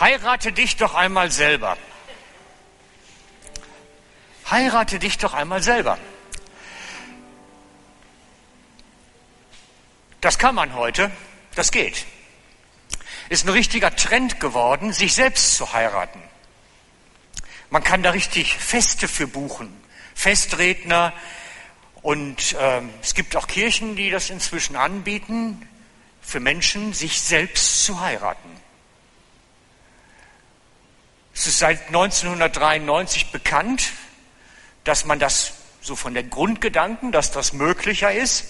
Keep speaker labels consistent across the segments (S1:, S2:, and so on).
S1: Heirate dich doch einmal selber. Heirate dich doch einmal selber. Das kann man heute, das geht. Ist ein richtiger Trend geworden, sich selbst zu heiraten. Man kann da richtig Feste für buchen, Festredner. Und äh, es gibt auch Kirchen, die das inzwischen anbieten, für Menschen, sich selbst zu heiraten. Es ist seit 1993 bekannt, dass man das so von den Grundgedanken, dass das möglicher ist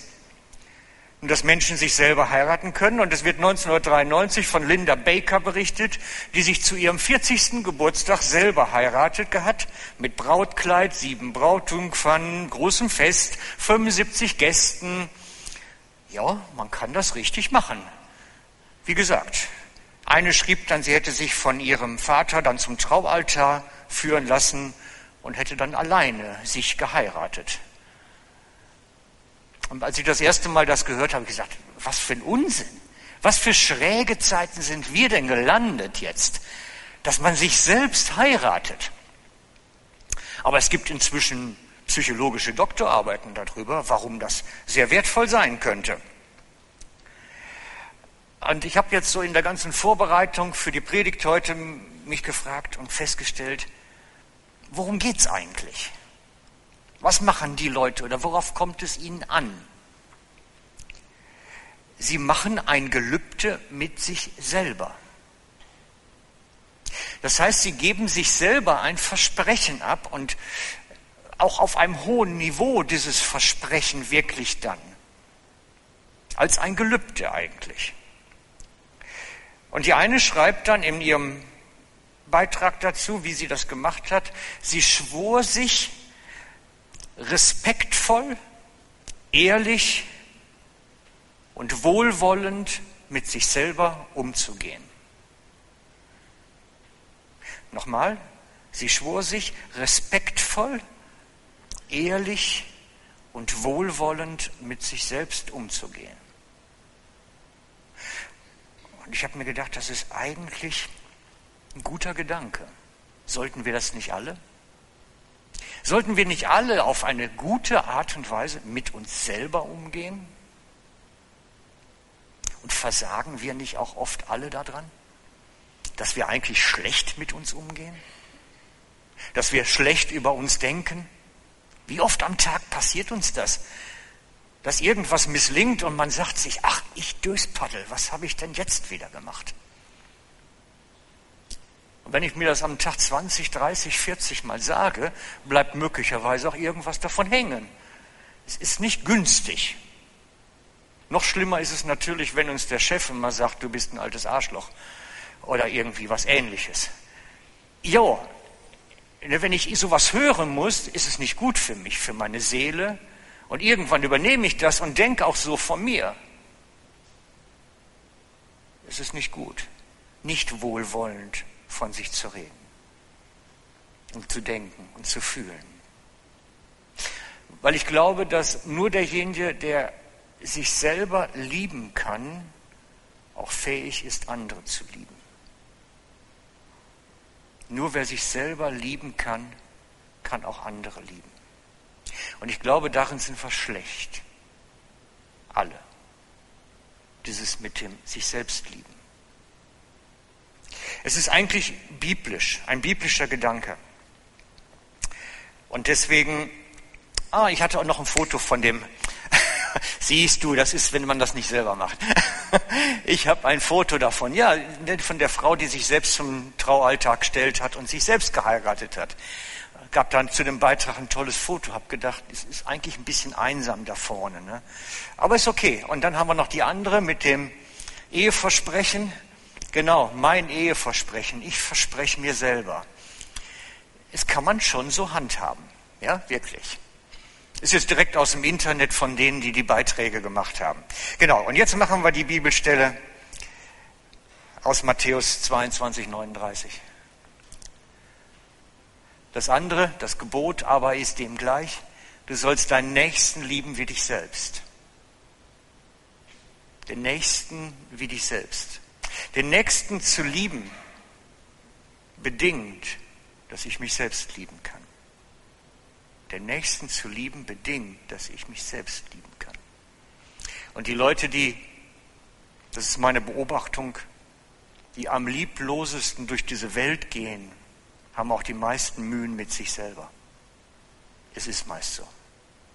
S1: und dass Menschen sich selber heiraten können. Und es wird 1993 von Linda Baker berichtet, die sich zu ihrem 40. Geburtstag selber heiratet hat, mit Brautkleid, sieben Brautjungfern, großem Fest, 75 Gästen. Ja, man kann das richtig machen. Wie gesagt, eine schrieb dann, sie hätte sich von ihrem Vater dann zum Traualtar führen lassen und hätte dann alleine sich geheiratet. Und als ich das erste Mal das gehört habe, habe ich gesagt, was für ein Unsinn. Was für schräge Zeiten sind wir denn gelandet jetzt, dass man sich selbst heiratet. Aber es gibt inzwischen psychologische Doktorarbeiten darüber, warum das sehr wertvoll sein könnte. Und ich habe jetzt so in der ganzen Vorbereitung für die Predigt heute mich gefragt und festgestellt, worum geht's eigentlich? Was machen die Leute oder worauf kommt es ihnen an? Sie machen ein Gelübde mit sich selber. Das heißt, sie geben sich selber ein Versprechen ab und auch auf einem hohen Niveau dieses Versprechen wirklich dann. Als ein Gelübde eigentlich. Und die eine schreibt dann in ihrem Beitrag dazu, wie sie das gemacht hat, sie schwor sich respektvoll, ehrlich und wohlwollend mit sich selber umzugehen. Nochmal, sie schwor sich respektvoll, ehrlich und wohlwollend mit sich selbst umzugehen. Und ich habe mir gedacht, das ist eigentlich ein guter Gedanke. Sollten wir das nicht alle? Sollten wir nicht alle auf eine gute Art und Weise mit uns selber umgehen? Und versagen wir nicht auch oft alle daran, dass wir eigentlich schlecht mit uns umgehen? Dass wir schlecht über uns denken? Wie oft am Tag passiert uns das? Dass irgendwas misslingt und man sagt sich, ach, ich Döspaddel, was habe ich denn jetzt wieder gemacht? Und wenn ich mir das am Tag 20, 30, 40 Mal sage, bleibt möglicherweise auch irgendwas davon hängen. Es ist nicht günstig. Noch schlimmer ist es natürlich, wenn uns der Chef immer sagt, du bist ein altes Arschloch oder irgendwie was ähnliches. Jo, wenn ich sowas hören muss, ist es nicht gut für mich, für meine Seele. Und irgendwann übernehme ich das und denke auch so von mir. Es ist nicht gut, nicht wohlwollend von sich zu reden und zu denken und zu fühlen. Weil ich glaube, dass nur derjenige, der sich selber lieben kann, auch fähig ist, andere zu lieben. Nur wer sich selber lieben kann, kann auch andere lieben. Und ich glaube, darin sind wir schlecht. Alle. Dieses mit dem sich selbst lieben. Es ist eigentlich biblisch, ein biblischer Gedanke. Und deswegen, ah, ich hatte auch noch ein Foto von dem, siehst du, das ist, wenn man das nicht selber macht. ich habe ein Foto davon, ja, von der Frau, die sich selbst zum Traualltag gestellt hat und sich selbst geheiratet hat. Gab dann zu dem Beitrag ein tolles Foto, habe gedacht, es ist eigentlich ein bisschen einsam da vorne. Ne? Aber ist okay. Und dann haben wir noch die andere mit dem Eheversprechen. Genau, mein Eheversprechen. Ich verspreche mir selber. Es kann man schon so handhaben. Ja, wirklich. Ist jetzt direkt aus dem Internet von denen, die die Beiträge gemacht haben. Genau, und jetzt machen wir die Bibelstelle aus Matthäus 22, 39. Das andere, das Gebot aber ist dem gleich, du sollst deinen Nächsten lieben wie dich selbst. Den Nächsten wie dich selbst. Den Nächsten zu lieben bedingt, dass ich mich selbst lieben kann. Den Nächsten zu lieben bedingt, dass ich mich selbst lieben kann. Und die Leute, die, das ist meine Beobachtung, die am lieblosesten durch diese Welt gehen, haben auch die meisten Mühen mit sich selber. Es ist meist so.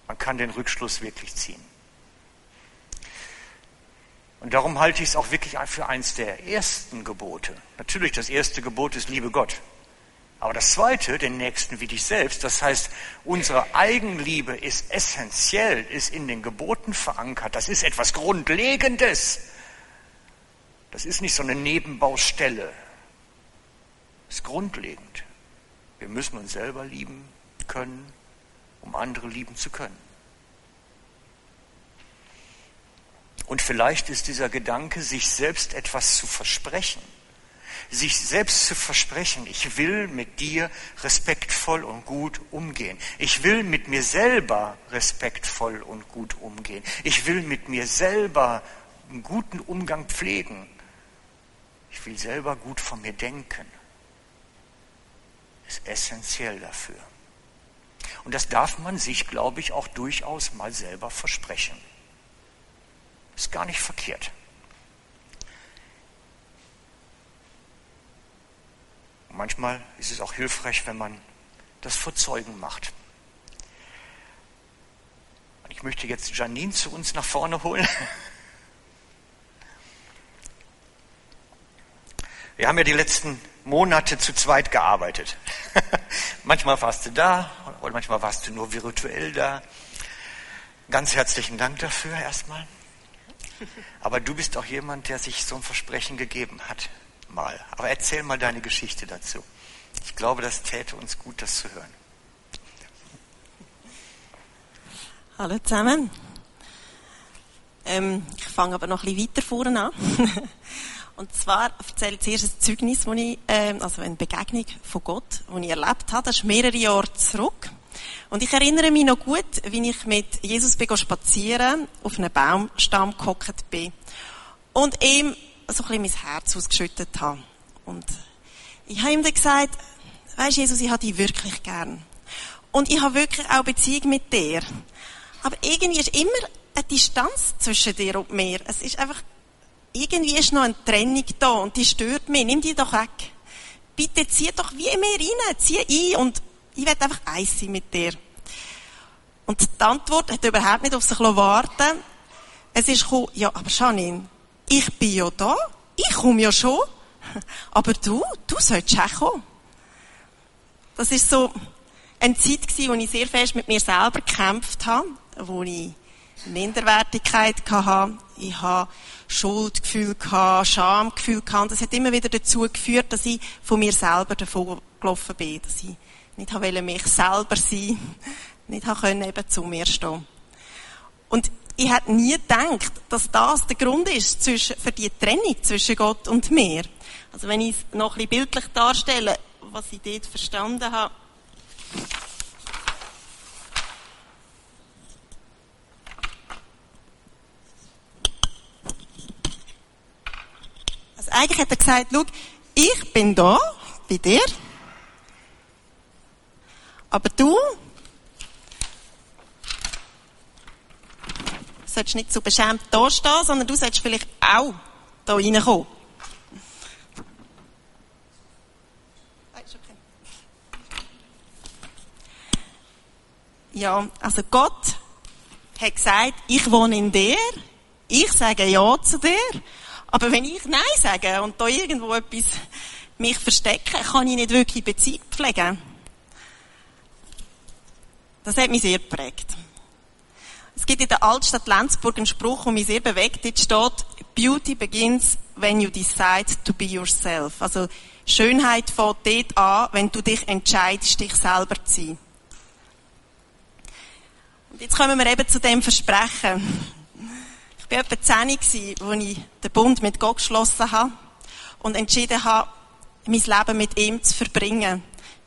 S1: Man kann den Rückschluss wirklich ziehen. Und darum halte ich es auch wirklich für eins der ersten Gebote. Natürlich, das erste Gebot ist Liebe Gott. Aber das zweite, den Nächsten wie dich selbst, das heißt, unsere Eigenliebe ist essentiell, ist in den Geboten verankert. Das ist etwas Grundlegendes. Das ist nicht so eine Nebenbaustelle. Das ist grundlegend. Wir müssen uns selber lieben können, um andere lieben zu können. Und vielleicht ist dieser Gedanke, sich selbst etwas zu versprechen, sich selbst zu versprechen, ich will mit dir respektvoll und gut umgehen. Ich will mit mir selber respektvoll und gut umgehen. Ich will mit mir selber einen guten Umgang pflegen. Ich will selber gut von mir denken. Ist essentiell dafür. Und das darf man sich, glaube ich, auch durchaus mal selber versprechen. Ist gar nicht verkehrt. Und manchmal ist es auch hilfreich, wenn man das vor Zeugen macht. Und ich möchte jetzt Janine zu uns nach vorne holen. Wir haben ja die letzten Monate zu zweit gearbeitet. manchmal warst du da oder manchmal warst du nur virtuell da. Ganz herzlichen Dank dafür erstmal. Aber du bist auch jemand, der sich so ein Versprechen gegeben hat. Mal. Aber erzähl mal deine Geschichte dazu. Ich glaube, das täte uns gut, das zu hören.
S2: Hallo zusammen. Ähm, ich fange aber noch ein bisschen weiter vorne an. Und zwar erzähle ich zuerst ein Zeugnis, das ich, ähm, also eine Begegnung von Gott, die ich erlebt habe. Das ist mehrere Jahre zurück. Und ich erinnere mich noch gut, wie ich mit Jesus bin spazieren, auf einem Baumstamm gehockt bin. Und ihm so ein bisschen mein Herz ausgeschüttet habe. Und ich habe ihm dann gesagt, weisst Jesus, ich habe dich wirklich gern. Und ich habe wirklich auch Beziehung mit dir. Aber irgendwie ist immer eine Distanz zwischen dir und mir. Es ist einfach, irgendwie ist noch eine Trennung da und die stört mich. Nimm die doch weg. Bitte zieh doch wie mir rein, zieh ein und ich will einfach eins sein mit dir. Und die Antwort hat überhaupt nicht auf sich warten Es ist gekommen, ja, aber Janine, ich bin ja da, ich komme ja schon, aber du, du sollst auch kommen. Das ist so eine Zeit gewesen, wo ich sehr fest mit mir selber gekämpft habe, wo ich Minderwertigkeit hatte, ich habe Schuldgefühl gehabt, Schamgefühl gehabt, das hat immer wieder dazu geführt, dass ich von mir selber davon gelaufen bin, dass ich nicht wollte mich selber sein, nicht können eben zu mir stehen. Und ich hätte nie gedacht, dass das der Grund ist für die Trennung zwischen Gott und mir. Also wenn ich es noch ein bisschen bildlich darstelle, was ich dort verstanden habe. Eigentlich hat er gesagt, schau, ich bin da, bei dir, aber du solltest nicht so beschämt da stehen, sondern du solltest vielleicht auch da reinkommen. Ja, also Gott hat gesagt, ich wohne in dir, ich sage Ja zu dir, aber wenn ich Nein sage und da irgendwo etwas mich verstecke, kann ich nicht wirklich Beziehung pflegen. Das hat mich sehr geprägt. Es gibt in der Altstadt Lenzburg einen Spruch, der mich sehr bewegt. Dort steht, Beauty begins when you decide to be yourself. Also, Schönheit fängt dort an, wenn du dich entscheidest, dich selber zu sein. Und jetzt kommen wir eben zu dem Versprechen. Ich war etwa 10 als ich den Bund mit Gott geschlossen habe und entschieden habe, mein Leben mit ihm zu verbringen.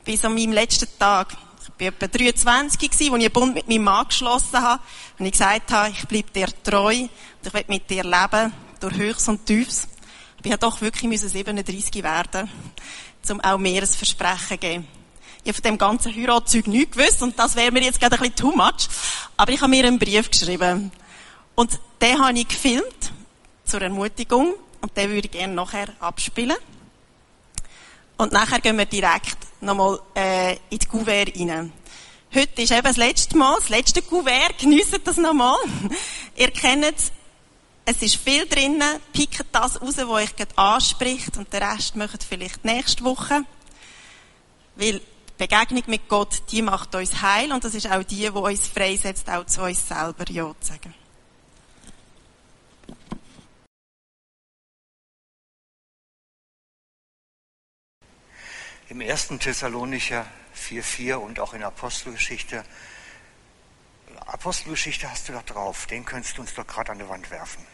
S2: Bis an meinem letzten Tag. Ich war etwa 23 als ich einen Bund mit meinem Mann geschlossen habe und ich gesagt habe, ich bleibe dir treu und ich will mit dir leben, durch Höchst und Tiefs. Ich musste doch wirklich 37 werden, um auch mehr ein Versprechen zu geben. Ich habe von dem ganzen Heiratszeug nichts gewusst und das wäre mir jetzt gerade ein bisschen too much. Aber ich habe mir einen Brief geschrieben. Und den habe ich gefilmt, zur Ermutigung. Und den würde ich gerne nachher abspielen. Und nachher gehen wir direkt nochmal äh, in die Kuvert rein. Heute ist eben das letzte Mal, das letzte Kuvert. Geniessen das nochmal. Ihr kennt es. Es ist viel drinnen. Pickt das raus, was euch gerade anspricht. Und den Rest macht vielleicht nächste Woche. Weil die Begegnung mit Gott, die macht uns heil. Und das ist auch die, die uns freisetzt, auch zu uns selber Ja zu sagen.
S1: Im ersten Thessalonicher 4,4 und auch in Apostelgeschichte. Apostelgeschichte hast du doch drauf, den könntest du uns doch gerade an die Wand werfen.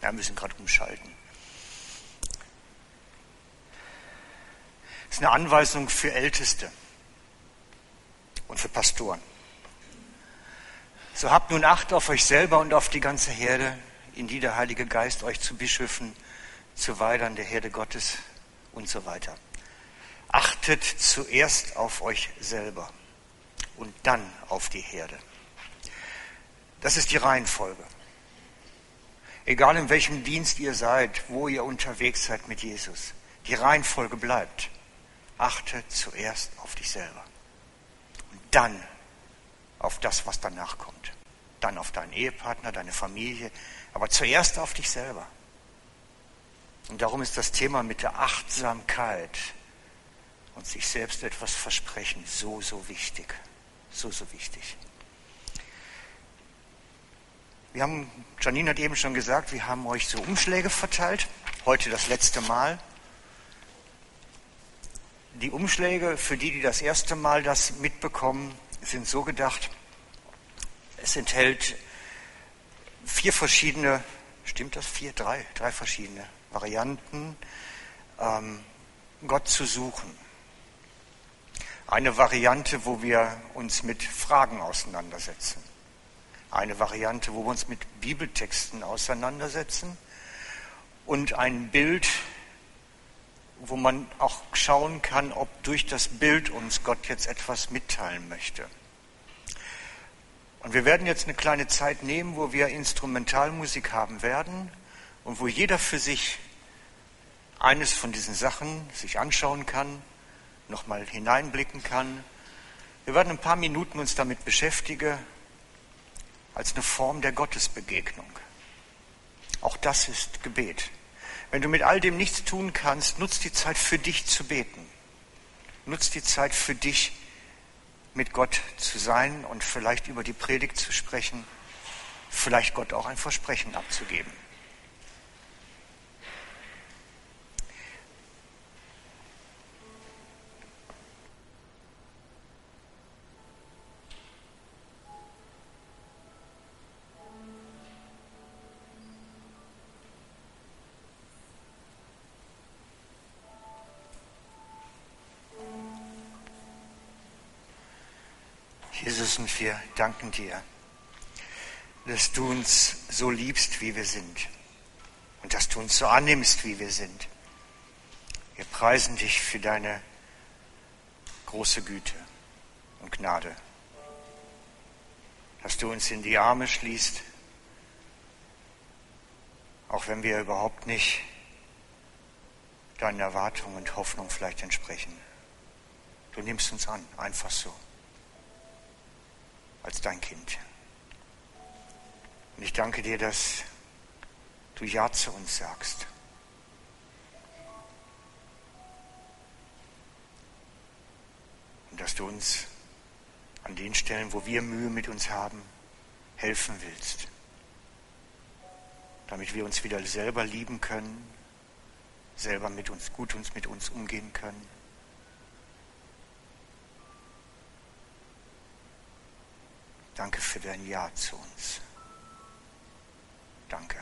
S1: Wir müssen gerade umschalten. Das ist eine Anweisung für Älteste und für Pastoren. So habt nun Acht auf euch selber und auf die ganze Herde, in die der Heilige Geist euch zu Bischöfen zu Weidern der Herde Gottes und so weiter. Achtet zuerst auf euch selber und dann auf die Herde. Das ist die Reihenfolge. Egal in welchem Dienst ihr seid, wo ihr unterwegs seid mit Jesus, die Reihenfolge bleibt. Achte zuerst auf dich selber und dann auf das, was danach kommt. Dann auf deinen Ehepartner, deine Familie, aber zuerst auf dich selber. Und darum ist das Thema mit der Achtsamkeit und sich selbst etwas versprechen so, so wichtig. So, so wichtig. Wir haben, Janine hat eben schon gesagt, wir haben euch so Umschläge verteilt. Heute das letzte Mal. Die Umschläge, für die, die das erste Mal das mitbekommen, sind so gedacht, es enthält vier verschiedene, stimmt das? Vier, drei, drei verschiedene Varianten, ähm, Gott zu suchen. Eine Variante, wo wir uns mit Fragen auseinandersetzen. Eine Variante, wo wir uns mit Bibeltexten auseinandersetzen. Und ein Bild, wo man auch schauen kann, ob durch das Bild uns Gott jetzt etwas mitteilen möchte. Und wir werden jetzt eine kleine Zeit nehmen, wo wir Instrumentalmusik haben werden und wo jeder für sich eines von diesen Sachen sich anschauen kann, nochmal hineinblicken kann. Wir werden ein paar Minuten uns damit beschäftigen, als eine Form der Gottesbegegnung. Auch das ist Gebet. Wenn du mit all dem nichts tun kannst, nutz die Zeit für dich zu beten. Nutz die Zeit für dich mit Gott zu sein und vielleicht über die Predigt zu sprechen, vielleicht Gott auch ein Versprechen abzugeben. Jesus, und wir danken dir, dass du uns so liebst, wie wir sind und dass du uns so annimmst, wie wir sind. Wir preisen dich für deine große Güte und Gnade, dass du uns in die Arme schließt, auch wenn wir überhaupt nicht deinen Erwartungen und Hoffnungen vielleicht entsprechen. Du nimmst uns an, einfach so als dein Kind. Und ich danke dir, dass du Ja zu uns sagst. Und dass du uns an den Stellen, wo wir Mühe mit uns haben, helfen willst. Damit wir uns wieder selber lieben können, selber mit uns, gut uns mit uns umgehen können. Danke für dein Ja zu uns. Danke.